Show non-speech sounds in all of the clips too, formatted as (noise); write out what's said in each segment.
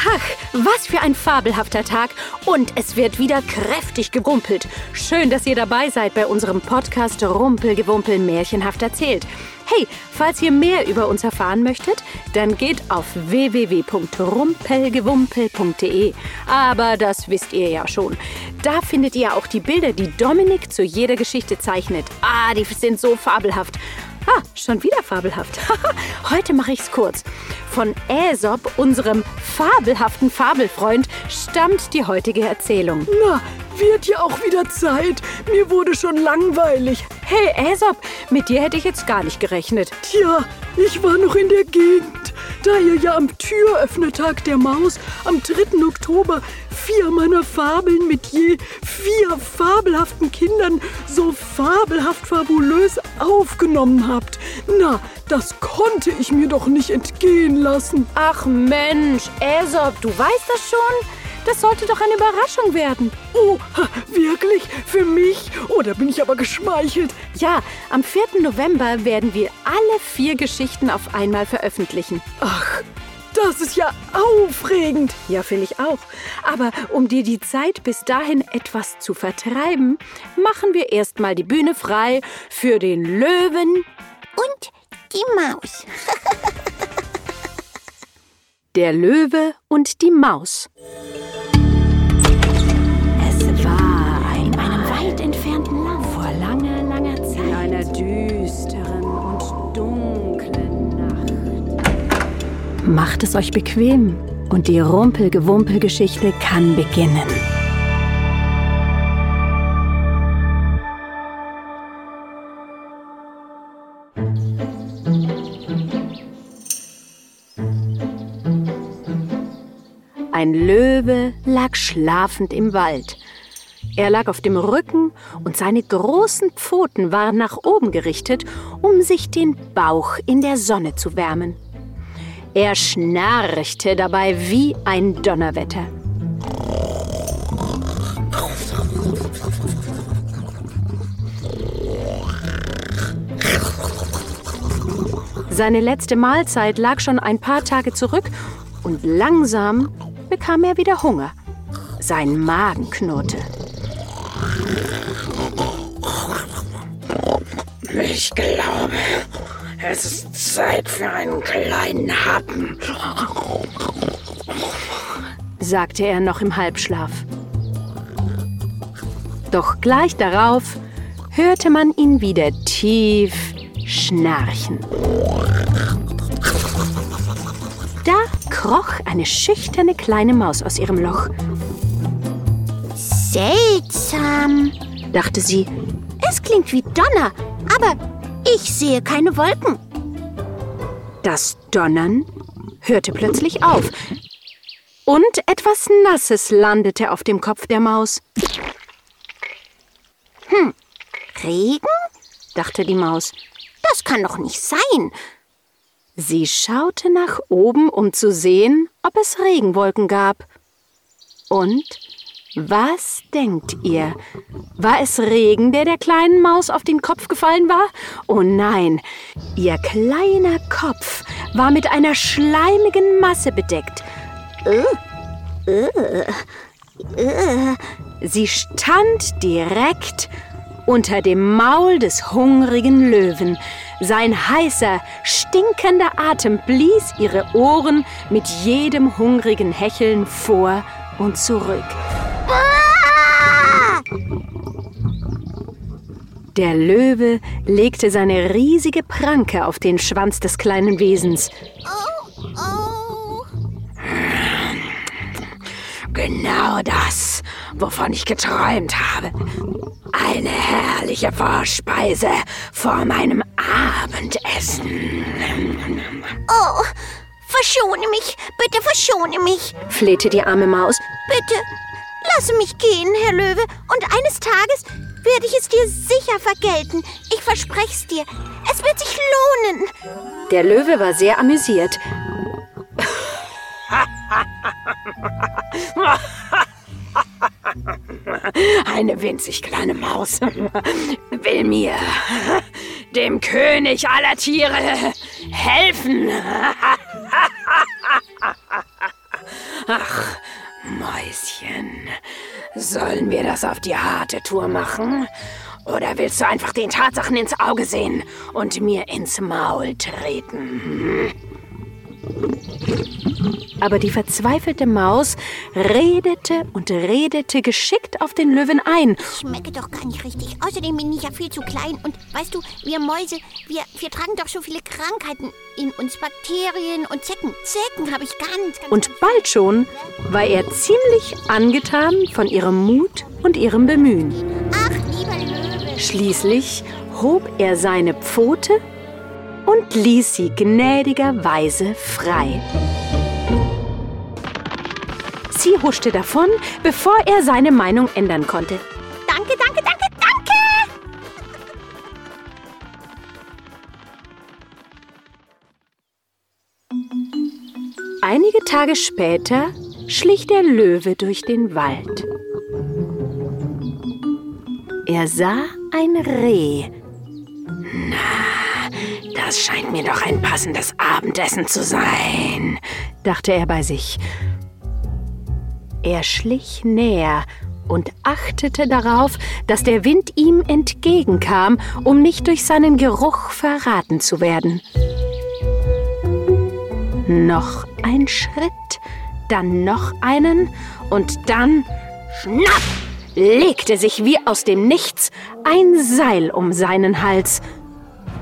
Ach, was für ein fabelhafter Tag. Und es wird wieder kräftig gerumpelt. Schön, dass ihr dabei seid bei unserem Podcast Rumpelgewumpel Märchenhaft erzählt. Hey, falls ihr mehr über uns erfahren möchtet, dann geht auf www.rumpelgewumpel.de. Aber das wisst ihr ja schon. Da findet ihr auch die Bilder, die Dominik zu jeder Geschichte zeichnet. Ah, die sind so fabelhaft. Ah, schon wieder fabelhaft. (laughs) Heute mache ich's kurz. Von Aesop, unserem fabelhaften Fabelfreund, stammt die heutige Erzählung. Na, wird ja auch wieder Zeit. Mir wurde schon langweilig. Hey Aesop, mit dir hätte ich jetzt gar nicht gerechnet. Tja, ich war noch in der Gegend. Da ihr ja am Türöffnertag der Maus am 3. Oktober vier meiner Fabeln mit je vier fabelhaften Kindern so fabelhaft fabulös aufgenommen habt. Na, das konnte ich mir doch nicht entgehen lassen. Ach Mensch, Aesop, du weißt das schon? Das sollte doch eine Überraschung werden. Oh, wirklich? Für mich? Oh, da bin ich aber geschmeichelt. Ja, am 4. November werden wir alle vier Geschichten auf einmal veröffentlichen. Ach, das ist ja aufregend. Ja, finde ich auch. Aber um dir die Zeit bis dahin etwas zu vertreiben, machen wir erstmal die Bühne frei für den Löwen und die Maus. (laughs) Der Löwe und die Maus. Es war in einem weit entfernten Land vor langer, langer Zeit. In einer düsteren und dunklen Nacht. Macht es euch bequem und die Rumpelgewumpelgeschichte kann beginnen. Ein Löwe lag schlafend im Wald. Er lag auf dem Rücken und seine großen Pfoten waren nach oben gerichtet, um sich den Bauch in der Sonne zu wärmen. Er schnarchte dabei wie ein Donnerwetter. Seine letzte Mahlzeit lag schon ein paar Tage zurück und langsam bekam er wieder Hunger. Sein Magen knurrte. Ich glaube, es ist Zeit für einen kleinen Happen, sagte er noch im Halbschlaf. Doch gleich darauf hörte man ihn wieder tief schnarchen. Kroch eine schüchterne kleine Maus aus ihrem Loch. Seltsam, dachte sie. Es klingt wie Donner, aber ich sehe keine Wolken. Das Donnern hörte plötzlich auf und etwas Nasses landete auf dem Kopf der Maus. Hm, Regen? dachte die Maus. Das kann doch nicht sein. Sie schaute nach oben, um zu sehen, ob es Regenwolken gab. Und was denkt ihr? War es Regen, der der kleinen Maus auf den Kopf gefallen war? Oh nein, ihr kleiner Kopf war mit einer schleimigen Masse bedeckt. Uh, uh, uh. Sie stand direkt unter dem Maul des hungrigen Löwen. Sein heißer, stinkender Atem blies ihre Ohren mit jedem hungrigen Hecheln vor und zurück. Der Löwe legte seine riesige Pranke auf den Schwanz des kleinen Wesens. Oh, oh. Genau wovon ich geträumt habe. Eine herrliche Vorspeise vor meinem Abendessen. Oh, verschone mich, bitte verschone mich, flehte die arme Maus. Bitte, lasse mich gehen, Herr Löwe, und eines Tages werde ich es dir sicher vergelten. Ich verspreche es dir. Es wird sich lohnen. Der Löwe war sehr amüsiert. Maus will mir, dem König aller Tiere, helfen. Ach, Mäuschen, sollen wir das auf die harte Tour machen? Oder willst du einfach den Tatsachen ins Auge sehen und mir ins Maul treten? Aber die verzweifelte Maus redete und redete geschickt auf den Löwen ein. Ich schmecke doch gar nicht richtig. Außerdem bin ich ja viel zu klein. Und weißt du, wir Mäuse, wir, wir tragen doch so viele Krankheiten in uns. Bakterien und Zecken. Zecken habe ich ganz, ganz... Und bald schon war er ziemlich angetan von ihrem Mut und ihrem Bemühen. Ach, lieber Löwe. Schließlich hob er seine Pfote und ließ sie gnädigerweise frei. Sie huschte davon, bevor er seine Meinung ändern konnte. Danke, danke, danke, danke! Einige Tage später schlich der Löwe durch den Wald. Er sah ein Reh. Das scheint mir doch ein passendes Abendessen zu sein, dachte er bei sich. Er schlich näher und achtete darauf, dass der Wind ihm entgegenkam, um nicht durch seinen Geruch verraten zu werden. Noch ein Schritt, dann noch einen und dann schnapp legte sich wie aus dem Nichts ein Seil um seinen Hals.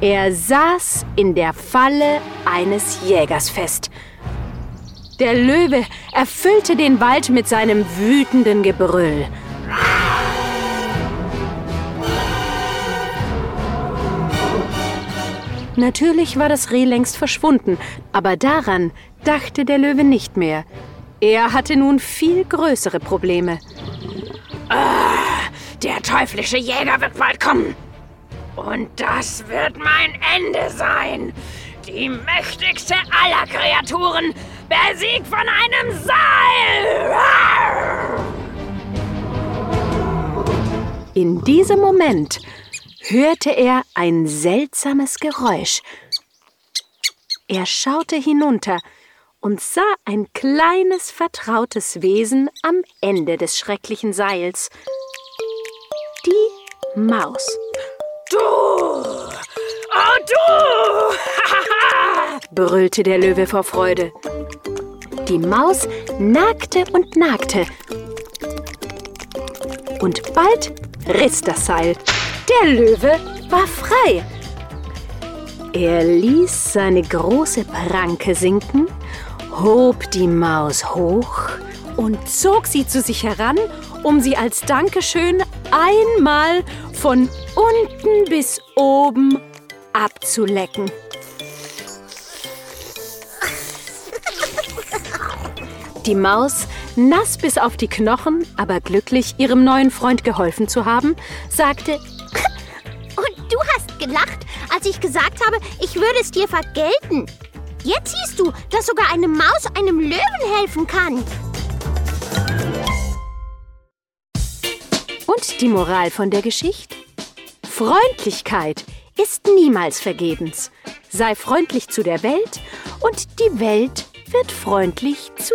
Er saß in der Falle eines Jägers fest. Der Löwe erfüllte den Wald mit seinem wütenden Gebrüll. Natürlich war das Reh längst verschwunden, aber daran dachte der Löwe nicht mehr. Er hatte nun viel größere Probleme. Ah, der teuflische Jäger wird bald kommen. Und das wird mein Ende sein. Die mächtigste aller Kreaturen, besiegt von einem Seil. In diesem Moment hörte er ein seltsames Geräusch. Er schaute hinunter und sah ein kleines, vertrautes Wesen am Ende des schrecklichen Seils. Die Maus. Du! Oh, du! (laughs) brüllte der Löwe vor Freude. Die Maus nagte und nagte. Und bald riss das Seil. Der Löwe war frei. Er ließ seine große Pranke sinken, hob die Maus hoch und zog sie zu sich heran, um sie als Dankeschön einmal von unten bis oben abzulecken. Die Maus, nass bis auf die Knochen, aber glücklich, ihrem neuen Freund geholfen zu haben, sagte, (laughs) Und du hast gelacht, als ich gesagt habe, ich würde es dir vergelten. Jetzt siehst du, dass sogar eine Maus einem Löwen helfen kann. Und die Moral von der Geschichte? Freundlichkeit ist niemals vergebens. Sei freundlich zu der Welt und die Welt wird freundlich zu